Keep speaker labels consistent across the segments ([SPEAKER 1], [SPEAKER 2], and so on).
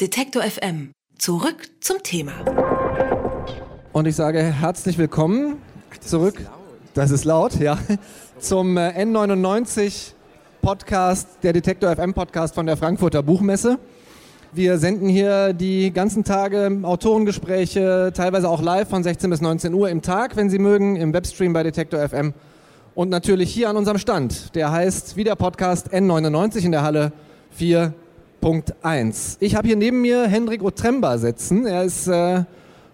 [SPEAKER 1] Detektor FM. Zurück zum Thema.
[SPEAKER 2] Und ich sage herzlich willkommen zurück. Das ist laut, ja. Zum äh, N99 Podcast, der Detektor FM Podcast von der Frankfurter Buchmesse. Wir senden hier die ganzen Tage Autorengespräche, teilweise auch live von 16 bis 19 Uhr im Tag, wenn Sie mögen, im Webstream bei Detektor FM. Und natürlich hier an unserem Stand. Der heißt wie der Podcast N99 in der Halle 4.1. Ich habe hier neben mir Hendrik Otremba sitzen. Er ist äh,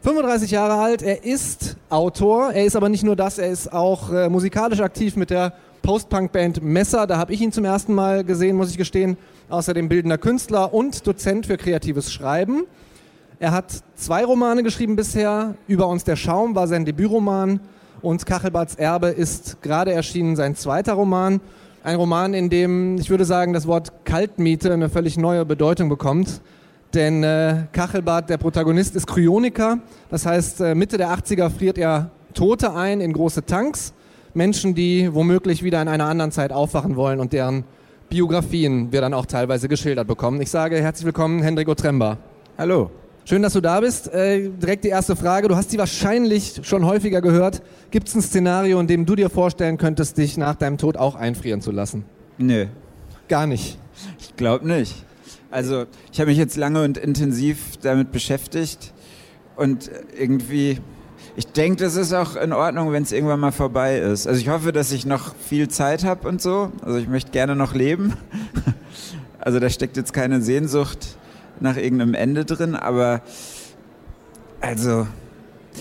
[SPEAKER 2] 35 Jahre alt, er ist Autor, er ist aber nicht nur das, er ist auch äh, musikalisch aktiv mit der Post-Punk-Band Messer. Da habe ich ihn zum ersten Mal gesehen, muss ich gestehen. Außerdem bildender Künstler und Dozent für kreatives Schreiben. Er hat zwei Romane geschrieben bisher. Über uns der Schaum war sein Debütroman und Kachelbarts Erbe ist gerade erschienen sein zweiter Roman. Ein Roman, in dem, ich würde sagen, das Wort Kaltmiete eine völlig neue Bedeutung bekommt. Denn äh, Kachelbart, der Protagonist, ist Kryoniker. Das heißt, äh, Mitte der 80er friert er Tote ein in große Tanks. Menschen, die womöglich wieder in einer anderen Zeit aufwachen wollen und deren Biografien wir dann auch teilweise geschildert bekommen. Ich sage herzlich willkommen, Hendrik Otremba.
[SPEAKER 3] Hallo.
[SPEAKER 2] Schön, dass du da bist. Äh, direkt die erste Frage. Du hast sie wahrscheinlich schon häufiger gehört. Gibt es ein Szenario, in dem du dir vorstellen könntest, dich nach deinem Tod auch einfrieren zu lassen?
[SPEAKER 3] Nö.
[SPEAKER 2] Gar nicht.
[SPEAKER 3] Ich glaube nicht. Also, ich habe mich jetzt lange und intensiv damit beschäftigt und irgendwie, ich denke, das ist auch in Ordnung, wenn es irgendwann mal vorbei ist. Also, ich hoffe, dass ich noch viel Zeit habe und so. Also, ich möchte gerne noch leben. Also, da steckt jetzt keine Sehnsucht nach irgendeinem Ende drin, aber also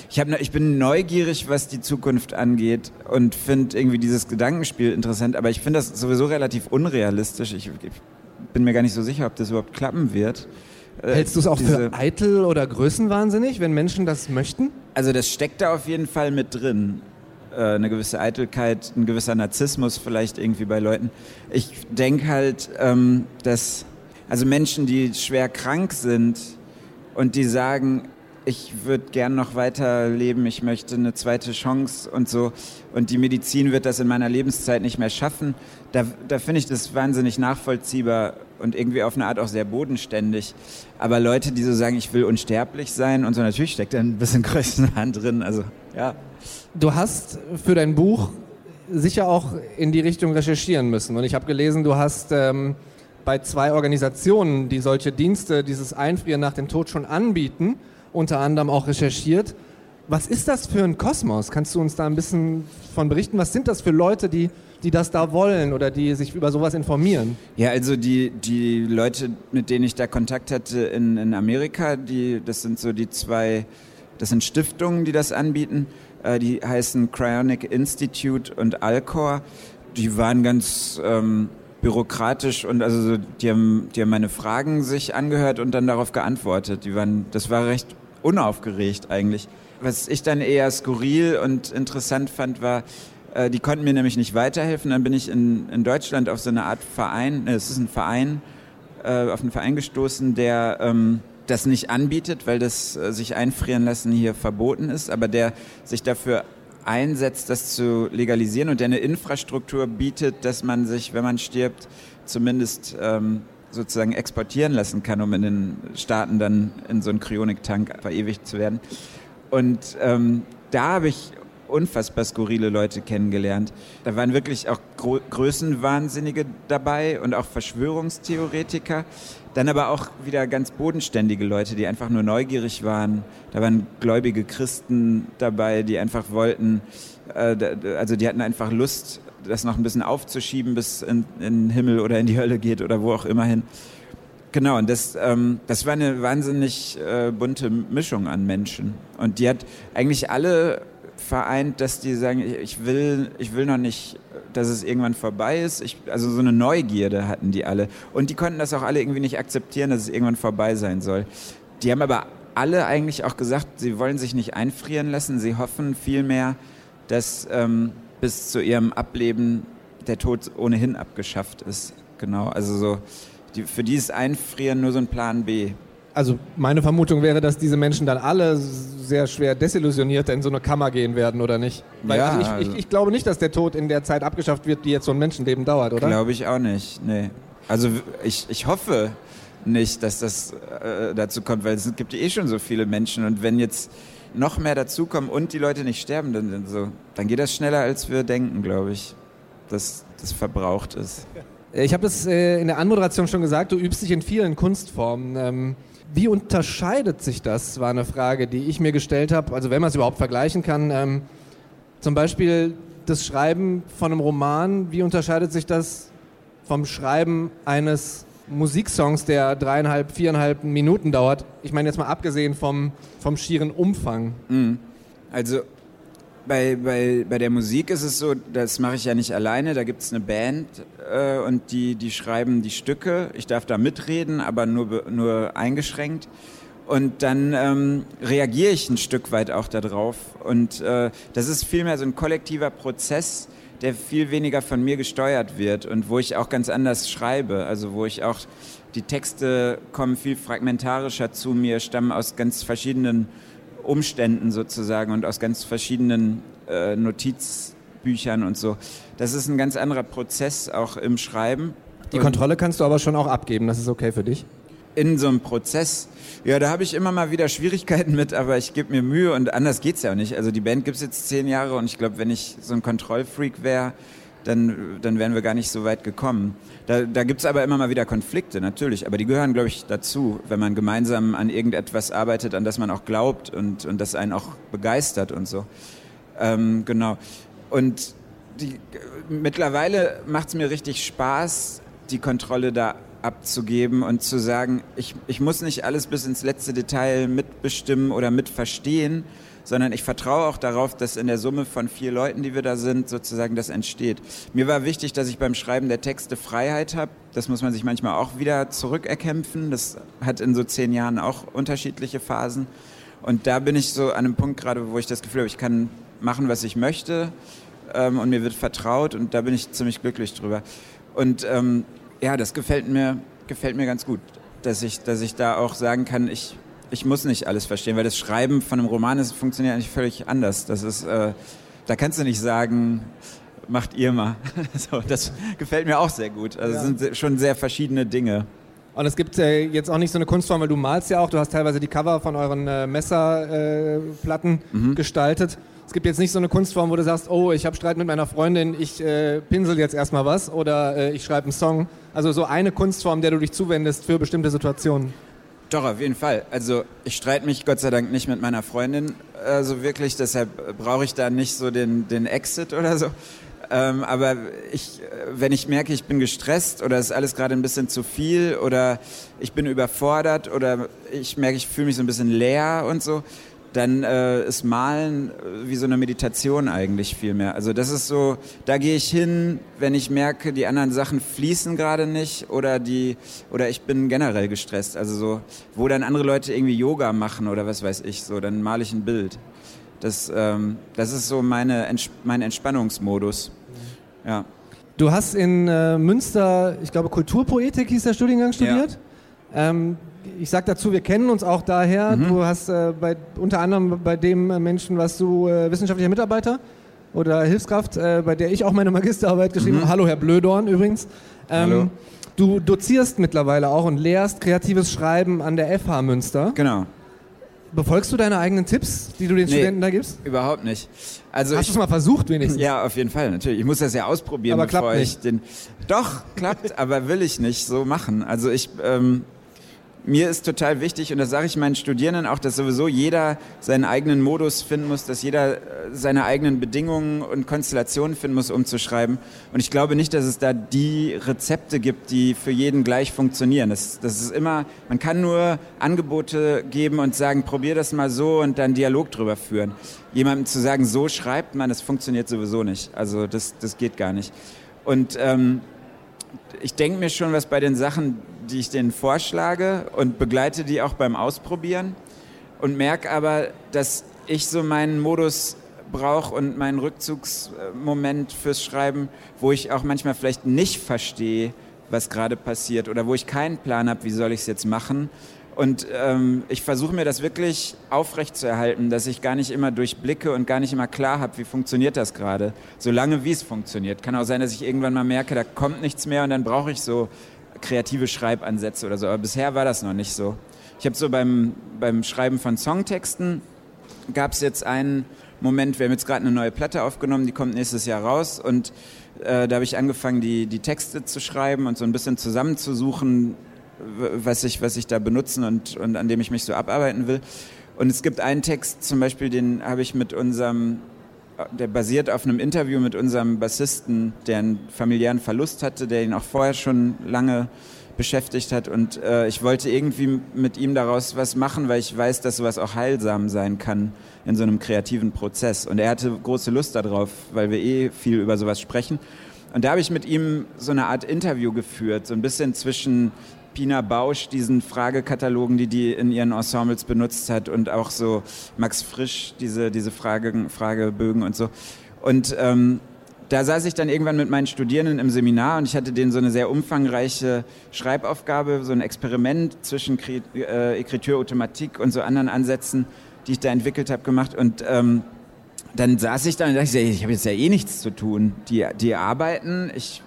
[SPEAKER 3] ich, hab, ich bin neugierig, was die Zukunft angeht und finde irgendwie dieses Gedankenspiel interessant, aber ich finde das sowieso relativ unrealistisch. Ich, ich, bin mir gar nicht so sicher, ob das überhaupt klappen wird.
[SPEAKER 2] Äh, Hältst du es auch für eitel oder größenwahnsinnig, wenn Menschen das möchten?
[SPEAKER 3] Also das steckt da auf jeden Fall mit drin. Äh, eine gewisse Eitelkeit, ein gewisser Narzissmus vielleicht irgendwie bei Leuten. Ich denke halt, ähm, dass also Menschen, die schwer krank sind und die sagen, ich würde gern noch weiter leben, ich möchte eine zweite Chance und so. Und die Medizin wird das in meiner Lebenszeit nicht mehr schaffen. Da, da finde ich das wahnsinnig nachvollziehbar und irgendwie auf eine Art auch sehr bodenständig. Aber Leute, die so sagen, ich will unsterblich sein und so, natürlich steckt da ein bisschen Größenwahn drin. Also, ja.
[SPEAKER 2] Du hast für dein Buch sicher auch in die Richtung recherchieren müssen. Und ich habe gelesen, du hast ähm, bei zwei Organisationen, die solche Dienste, dieses Einfrieren nach dem Tod schon anbieten, unter anderem auch recherchiert. Was ist das für ein Kosmos? Kannst du uns da ein bisschen von berichten? Was sind das für Leute, die, die das da wollen oder die sich über sowas informieren?
[SPEAKER 3] Ja, also die, die Leute, mit denen ich da Kontakt hatte in, in Amerika, die, das sind so die zwei, das sind Stiftungen, die das anbieten. Äh, die heißen Cryonic Institute und Alcor. Die waren ganz ähm, bürokratisch und also die haben, die haben meine Fragen sich angehört und dann darauf geantwortet. Die waren, das war recht unaufgeregt eigentlich. Was ich dann eher skurril und interessant fand, war, äh, die konnten mir nämlich nicht weiterhelfen. Dann bin ich in, in Deutschland auf so eine Art Verein, äh, es ist ein Verein, äh, auf einen Verein gestoßen, der ähm, das nicht anbietet, weil das äh, sich einfrieren lassen hier verboten ist, aber der sich dafür einsetzt, das zu legalisieren und der eine Infrastruktur bietet, dass man sich, wenn man stirbt, zumindest ähm, sozusagen exportieren lassen kann, um in den Staaten dann in so einen Kryoniktank verewigt zu werden. Und ähm, da habe ich unfassbar skurrile Leute kennengelernt. Da waren wirklich auch Gro Größenwahnsinnige dabei und auch Verschwörungstheoretiker. Dann aber auch wieder ganz bodenständige Leute, die einfach nur neugierig waren. Da waren gläubige Christen dabei, die einfach wollten, äh, also die hatten einfach Lust, das noch ein bisschen aufzuschieben, bis in, in den Himmel oder in die Hölle geht oder wo auch immer hin. Genau, und das, ähm, das war eine wahnsinnig äh, bunte Mischung an Menschen. Und die hat eigentlich alle vereint, dass die sagen, ich will, ich will noch nicht, dass es irgendwann vorbei ist. Ich, also so eine Neugierde hatten die alle. Und die konnten das auch alle irgendwie nicht akzeptieren, dass es irgendwann vorbei sein soll. Die haben aber alle eigentlich auch gesagt, sie wollen sich nicht einfrieren lassen. Sie hoffen vielmehr, dass ähm, bis zu ihrem Ableben der Tod ohnehin abgeschafft ist. Genau, also so, die, für die ist Einfrieren nur so ein Plan B
[SPEAKER 2] also meine Vermutung wäre, dass diese Menschen dann alle sehr schwer desillusioniert in so eine Kammer gehen werden, oder nicht? Weil ja, also ich, ich, also ich, glaube nicht, dass der Tod in der Zeit abgeschafft wird, die jetzt so ein Menschenleben dauert, oder?
[SPEAKER 3] Glaube ich auch nicht, nee. Also ich, ich hoffe, nicht, dass das äh, dazu kommt, weil es gibt eh schon so viele Menschen und wenn jetzt noch mehr dazukommen und die Leute nicht sterben, dann, dann, so, dann geht das schneller, als wir denken, glaube ich, dass das verbraucht ist.
[SPEAKER 2] Ich habe das äh, in der Anmoderation schon gesagt, du übst dich in vielen Kunstformen. Ähm, wie unterscheidet sich das, war eine Frage, die ich mir gestellt habe, also wenn man es überhaupt vergleichen kann. Ähm, zum Beispiel das Schreiben von einem Roman, wie unterscheidet sich das vom Schreiben eines Musiksongs, der dreieinhalb, viereinhalb Minuten dauert? Ich meine jetzt mal abgesehen vom, vom schieren Umfang.
[SPEAKER 3] Mhm. Also bei, bei, bei der Musik ist es so, das mache ich ja nicht alleine, da gibt es eine Band äh, und die, die schreiben die Stücke. Ich darf da mitreden, aber nur, nur eingeschränkt. Und dann ähm, reagiere ich ein Stück weit auch darauf. Und äh, das ist vielmehr so ein kollektiver Prozess, der viel weniger von mir gesteuert wird und wo ich auch ganz anders schreibe. Also wo ich auch, die Texte kommen viel fragmentarischer zu mir, stammen aus ganz verschiedenen Umständen sozusagen und aus ganz verschiedenen äh, Notizbüchern und so. Das ist ein ganz anderer Prozess auch im Schreiben.
[SPEAKER 2] Die Kontrolle kannst du aber schon auch abgeben, das ist okay für dich?
[SPEAKER 3] in so einem Prozess, ja, da habe ich immer mal wieder Schwierigkeiten mit, aber ich gebe mir Mühe und anders geht es ja auch nicht. Also die Band gibt es jetzt zehn Jahre und ich glaube, wenn ich so ein Kontrollfreak wäre, dann, dann wären wir gar nicht so weit gekommen. Da, da gibt es aber immer mal wieder Konflikte, natürlich, aber die gehören, glaube ich, dazu, wenn man gemeinsam an irgendetwas arbeitet, an das man auch glaubt und, und das einen auch begeistert und so. Ähm, genau. Und die, mittlerweile macht es mir richtig Spaß, die Kontrolle da abzugeben und zu sagen, ich, ich muss nicht alles bis ins letzte Detail mitbestimmen oder mitverstehen, sondern ich vertraue auch darauf, dass in der Summe von vier Leuten, die wir da sind, sozusagen das entsteht. Mir war wichtig, dass ich beim Schreiben der Texte Freiheit habe. Das muss man sich manchmal auch wieder zurückerkämpfen. Das hat in so zehn Jahren auch unterschiedliche Phasen. Und da bin ich so an einem Punkt gerade, wo ich das Gefühl habe, ich kann machen, was ich möchte ähm, und mir wird vertraut und da bin ich ziemlich glücklich drüber. Und ähm, ja, das gefällt mir, gefällt mir ganz gut, dass ich, dass ich da auch sagen kann, ich, ich muss nicht alles verstehen, weil das Schreiben von einem Roman ist, funktioniert eigentlich völlig anders. Das ist, äh, da kannst du nicht sagen, macht ihr mal. so, das gefällt mir auch sehr gut. Also ja. sind schon sehr verschiedene Dinge.
[SPEAKER 2] Und es gibt äh, jetzt auch nicht so eine Kunstform, weil du malst ja auch, du hast teilweise die Cover von euren äh, Messerplatten äh, mhm. gestaltet. Es gibt jetzt nicht so eine Kunstform, wo du sagst, oh, ich habe Streit mit meiner Freundin, ich äh, pinsel jetzt erstmal was oder äh, ich schreibe einen Song. Also so eine Kunstform, der du dich zuwendest für bestimmte Situationen.
[SPEAKER 3] Doch, auf jeden Fall. Also ich streite mich Gott sei Dank nicht mit meiner Freundin äh, so wirklich, deshalb brauche ich da nicht so den, den Exit oder so. Ähm, aber ich, wenn ich merke, ich bin gestresst oder es ist alles gerade ein bisschen zu viel oder ich bin überfordert oder ich merke, ich fühle mich so ein bisschen leer und so, dann äh, ist Malen äh, wie so eine Meditation eigentlich viel mehr. Also das ist so, da gehe ich hin, wenn ich merke, die anderen Sachen fließen gerade nicht oder die oder ich bin generell gestresst. Also so, wo dann andere Leute irgendwie Yoga machen oder was weiß ich, so dann male ich ein Bild. Das, ähm, das ist so meine, mein Entspannungsmodus. Ja.
[SPEAKER 2] Du hast in äh, Münster, ich glaube Kulturpoetik hieß der Studiengang studiert. Ja. Ähm, ich sage dazu, wir kennen uns auch daher. Mhm. Du hast äh, bei, unter anderem bei dem Menschen, was du äh, wissenschaftlicher Mitarbeiter oder Hilfskraft, äh, bei der ich auch meine Magisterarbeit geschrieben habe. Mhm. Hallo, Herr Blödorn übrigens. Ähm, Hallo. Du dozierst mittlerweile auch und lehrst kreatives Schreiben an der FH Münster.
[SPEAKER 3] Genau.
[SPEAKER 2] Befolgst du deine eigenen Tipps, die du den nee, Studenten da gibst?
[SPEAKER 3] Überhaupt nicht. Also
[SPEAKER 2] Hast du es mal versucht wenigstens?
[SPEAKER 3] Ja, auf jeden Fall, natürlich. Ich muss das ja ausprobieren,
[SPEAKER 2] aber bevor
[SPEAKER 3] klappt
[SPEAKER 2] ich
[SPEAKER 3] den. Doch, klappt, aber will ich nicht so machen. Also ich ähm, mir ist total wichtig, und das sage ich meinen Studierenden auch, dass sowieso jeder seinen eigenen Modus finden muss, dass jeder äh, seine eigenen Bedingungen und Konstellationen finden muss, um zu schreiben. Und ich glaube nicht, dass es da die Rezepte gibt, die für jeden gleich funktionieren. Das, das ist immer, man kann nur Angebote geben und sagen, probier das mal so und dann Dialog drüber führen. Jemandem zu sagen, so schreibt man, das funktioniert sowieso nicht. Also das, das geht gar nicht. Und ähm, ich denke mir schon was bei den Sachen, die ich denen vorschlage und begleite die auch beim Ausprobieren und merke aber, dass ich so meinen Modus brauche und meinen Rückzugsmoment fürs Schreiben, wo ich auch manchmal vielleicht nicht verstehe, was gerade passiert oder wo ich keinen Plan habe, wie soll ich es jetzt machen. Und ähm, ich versuche mir das wirklich aufrechtzuerhalten, dass ich gar nicht immer durchblicke und gar nicht immer klar habe, wie funktioniert das gerade. Solange wie es funktioniert. Kann auch sein, dass ich irgendwann mal merke, da kommt nichts mehr und dann brauche ich so kreative Schreibansätze oder so. Aber bisher war das noch nicht so. Ich habe so beim, beim Schreiben von Songtexten gab es jetzt einen Moment, wir haben jetzt gerade eine neue Platte aufgenommen, die kommt nächstes Jahr raus und äh, da habe ich angefangen, die, die Texte zu schreiben und so ein bisschen zusammenzusuchen, was ich, was ich da benutzen und, und an dem ich mich so abarbeiten will. Und es gibt einen Text zum Beispiel, den habe ich mit unserem, der basiert auf einem Interview mit unserem Bassisten, der einen familiären Verlust hatte, der ihn auch vorher schon lange beschäftigt hat. Und äh, ich wollte irgendwie mit ihm daraus was machen, weil ich weiß, dass sowas auch heilsam sein kann in so einem kreativen Prozess. Und er hatte große Lust darauf, weil wir eh viel über sowas sprechen. Und da habe ich mit ihm so eine Art Interview geführt, so ein bisschen zwischen Pina Bausch, diesen Fragekatalogen, die die in ihren Ensembles benutzt hat und auch so Max Frisch, diese, diese Fragen, Fragebögen und so. Und ähm, da saß ich dann irgendwann mit meinen Studierenden im Seminar und ich hatte denen so eine sehr umfangreiche Schreibaufgabe, so ein Experiment zwischen äh, Écriture Automatik und so anderen Ansätzen, die ich da entwickelt habe, gemacht. Und ähm, dann saß ich da und dachte, ich, ich habe jetzt ja eh nichts zu tun. Die, die arbeiten, ich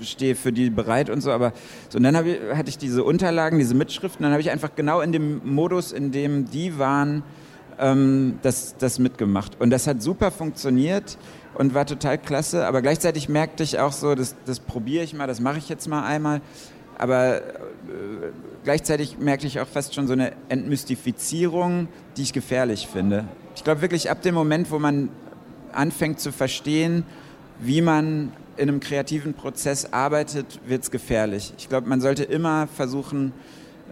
[SPEAKER 3] stehe für die bereit und so, aber so und dann ich, hatte ich diese Unterlagen, diese Mitschriften, dann habe ich einfach genau in dem Modus, in dem die waren, ähm, das, das mitgemacht. Und das hat super funktioniert und war total klasse. Aber gleichzeitig merkte ich auch so, das, das probiere ich mal, das mache ich jetzt mal einmal. Aber äh, gleichzeitig merkte ich auch fast schon so eine Entmystifizierung, die ich gefährlich finde. Ich glaube wirklich ab dem Moment, wo man anfängt zu verstehen, wie man in einem kreativen Prozess arbeitet, wird es gefährlich. Ich glaube, man sollte immer versuchen,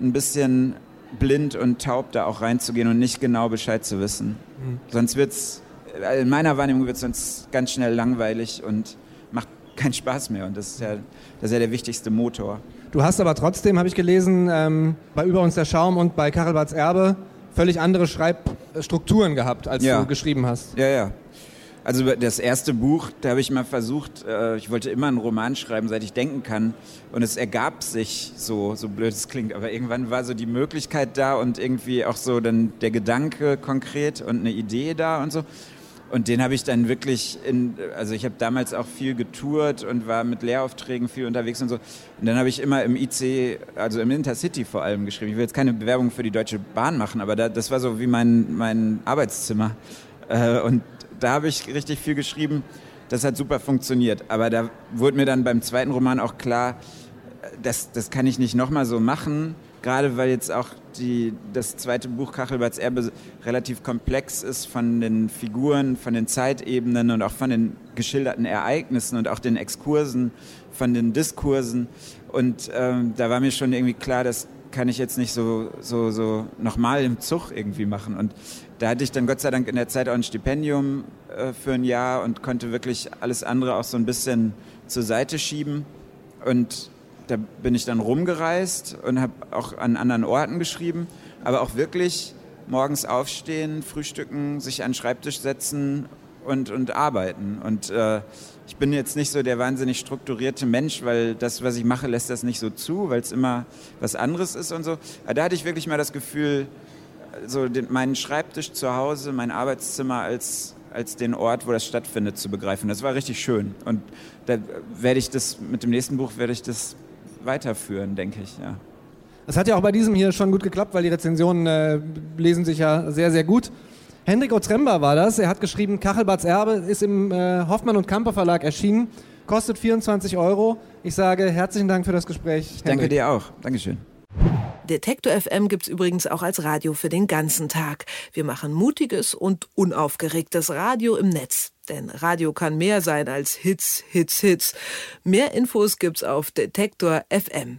[SPEAKER 3] ein bisschen blind und taub da auch reinzugehen und nicht genau Bescheid zu wissen. Mhm. Sonst wird es äh, in meiner Wahrnehmung wird es uns ganz schnell langweilig und macht keinen Spaß mehr. Und das ist ja, das ist ja der wichtigste Motor.
[SPEAKER 2] Du hast aber trotzdem, habe ich gelesen, ähm, bei Über uns der Schaum und bei Karelbarts Erbe völlig andere Schreibstrukturen gehabt, als ja. du geschrieben hast.
[SPEAKER 3] Ja, ja. Also das erste Buch, da habe ich mal versucht, äh, ich wollte immer einen Roman schreiben, seit ich denken kann. Und es ergab sich so, so blöd es klingt, aber irgendwann war so die Möglichkeit da und irgendwie auch so dann der Gedanke konkret und eine Idee da und so. Und den habe ich dann wirklich in, also ich habe damals auch viel getourt und war mit Lehraufträgen viel unterwegs und so. Und dann habe ich immer im IC, also im Intercity vor allem geschrieben. Ich will jetzt keine Bewerbung für die Deutsche Bahn machen, aber da, das war so wie mein, mein Arbeitszimmer. Äh, und da habe ich richtig viel geschrieben. Das hat super funktioniert. Aber da wurde mir dann beim zweiten Roman auch klar, das, das kann ich nicht nochmal so machen gerade weil jetzt auch die, das zweite Buch Kachelbarts Erbe relativ komplex ist von den Figuren, von den Zeitebenen und auch von den geschilderten Ereignissen und auch den Exkursen, von den Diskursen. Und ähm, da war mir schon irgendwie klar, das kann ich jetzt nicht so, so, so nochmal im Zug irgendwie machen. Und da hatte ich dann Gott sei Dank in der Zeit auch ein Stipendium äh, für ein Jahr und konnte wirklich alles andere auch so ein bisschen zur Seite schieben. Und da bin ich dann rumgereist und habe auch an anderen Orten geschrieben, aber auch wirklich morgens aufstehen, frühstücken, sich an den Schreibtisch setzen und, und arbeiten. Und äh, ich bin jetzt nicht so der wahnsinnig strukturierte Mensch, weil das, was ich mache, lässt das nicht so zu, weil es immer was anderes ist und so. Aber da hatte ich wirklich mal das Gefühl, so den, meinen Schreibtisch zu Hause, mein Arbeitszimmer als als den Ort, wo das stattfindet, zu begreifen. Das war richtig schön. Und da werde ich das mit dem nächsten Buch werde ich das weiterführen, denke ich. Ja.
[SPEAKER 2] Das hat ja auch bei diesem hier schon gut geklappt, weil die Rezensionen äh, lesen sich ja sehr, sehr gut. Hendrik Otremba war das. Er hat geschrieben, Kachelbarts Erbe ist im äh, Hoffmann und Kamper Verlag erschienen, kostet 24 Euro. Ich sage herzlichen Dank für das Gespräch.
[SPEAKER 3] Ich danke dir auch. Dankeschön.
[SPEAKER 1] Detektor FM gibt es übrigens auch als Radio für den ganzen Tag. Wir machen mutiges und unaufgeregtes Radio im Netz. Denn Radio kann mehr sein als Hits, Hits, Hits. Mehr Infos gibt's auf Detektor FM.